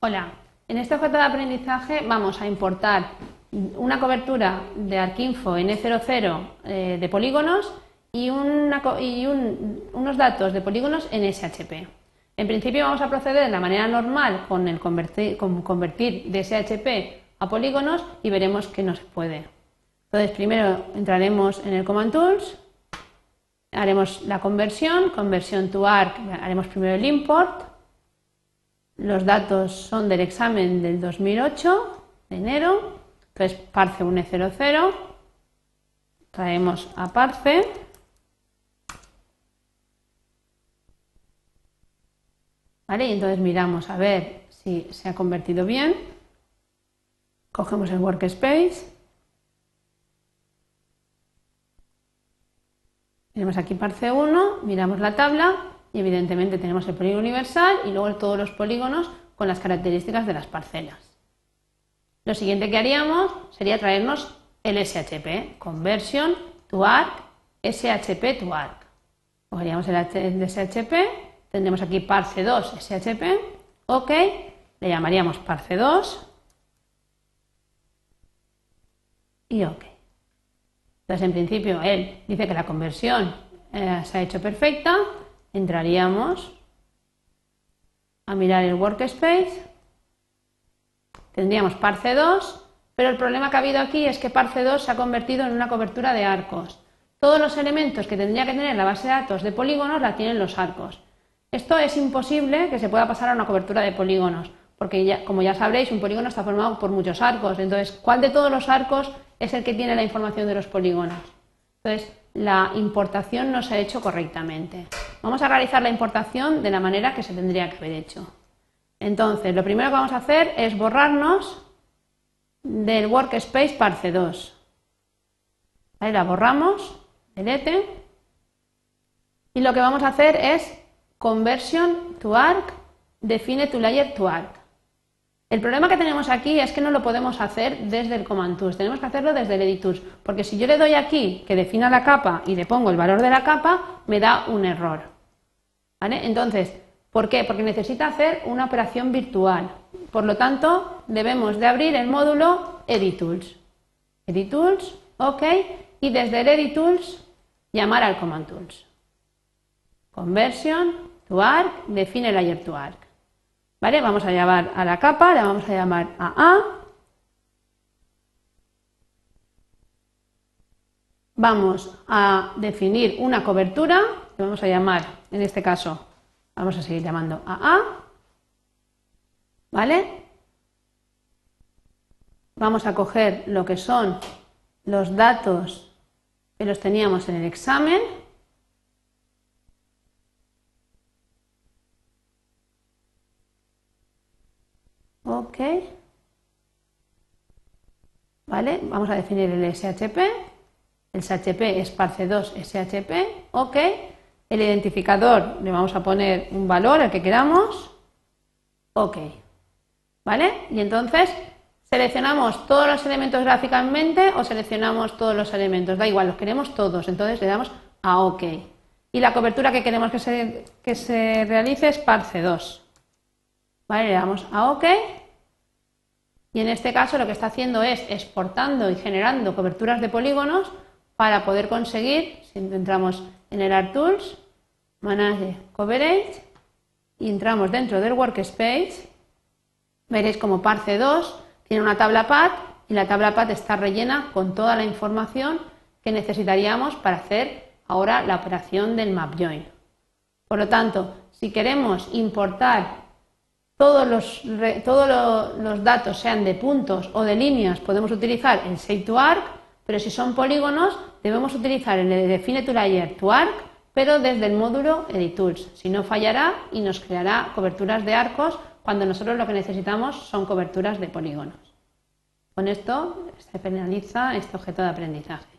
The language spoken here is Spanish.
Hola, en este objeto de aprendizaje vamos a importar una cobertura de Arquinfo N00 eh, de polígonos y, unos datos de polígonos en SHP. En principio vamos a proceder de la manera normal con el convertir, con convertir de SHP a polígonos y veremos que no se puede. Entonces primero entraremos en el Command Tools, haremos la conversión, conversión to ARC, haremos primero el import, los datos son del examen del 2008, de enero, entonces parse 100, traemos a parse, ¿vale? Y entonces miramos a ver si se ha convertido bien, cogemos el workspace, tenemos aquí parse 1, miramos la tabla y evidentemente tenemos el polígono universal y luego todos los polígonos con las características de las parcelas. Lo siguiente que haríamos sería traernos el SHP, Conversion to ARC, SHP to ARC. Cogeríamos el SHP, tendremos aquí parse 2 SHP, OK, le llamaríamos parse 2 y OK. Entonces, en principio, él dice que la conversión eh, se ha hecho perfecta, entraríamos a mirar el workspace, tendríamos parse 2, pero el problema que ha habido aquí es que parse 2 se ha convertido en una cobertura de arcos. Todos los elementos que tendría que tener la base de datos de polígonos la tienen los arcos. Esto es imposible que se pueda pasar a una cobertura de polígonos, porque como ya sabréis, un polígono está formado por muchos arcos. Entonces, ¿cuál de todos los arcos es el que tiene la información de los polígonos? Entonces, la importación no se ha hecho correctamente. Vamos a realizar la importación de la manera que se tendría que haber hecho. Entonces, lo primero que vamos a hacer es borrarnos del workspace parse 2. Ahí la borramos, delete. Y lo que vamos a hacer es conversion to arc, define to layer to arc. El problema que tenemos aquí es que no lo podemos hacer desde el Command Tools, tenemos que hacerlo desde el Edit Tools, porque si yo le doy aquí que defina la capa y le pongo el valor de la capa, me da un error. ¿Vale? Entonces, ¿por qué? Porque necesita hacer una operación virtual. Por lo tanto, debemos de abrir el módulo Edit Tools. Edit Tools, OK, y desde el Edit Tools llamar al Command Tools. Conversion to Arc, define layer to Arc. ¿Vale? Vamos a llamar a la capa, la vamos a llamar a A. Vamos a definir una cobertura, le vamos a llamar, en este caso, vamos a seguir llamando a A. ¿Vale? Vamos a coger lo que son los datos que los teníamos en el examen Ok. ¿Vale? Vamos a definir el SHP. El SHP es parse2 SHP. Ok. El identificador le vamos a poner un valor, el que queramos. Ok. ¿Vale? Y entonces seleccionamos todos los elementos gráficamente o seleccionamos todos los elementos. Da igual, los queremos todos. Entonces le damos a OK. Y la cobertura que queremos que se, que se realice es parse2. ¿Vale? Le damos a OK. Y en este caso lo que está haciendo es exportando y generando coberturas de polígonos para poder conseguir, si entramos en el Art Tools, Manage Coverage, y entramos dentro del Workspace, veréis como Parse 2 tiene una tabla PAT y la tabla PAT está rellena con toda la información que necesitaríamos para hacer ahora la operación del Map Join. Por lo tanto, si queremos importar todos los, todos los datos, sean de puntos o de líneas, podemos utilizar el Save to Arc, pero si son polígonos, debemos utilizar el Define to Layer to Arc, pero desde el módulo Edit Tools. Si no fallará y nos creará coberturas de arcos cuando nosotros lo que necesitamos son coberturas de polígonos. Con esto se finaliza este objeto de aprendizaje.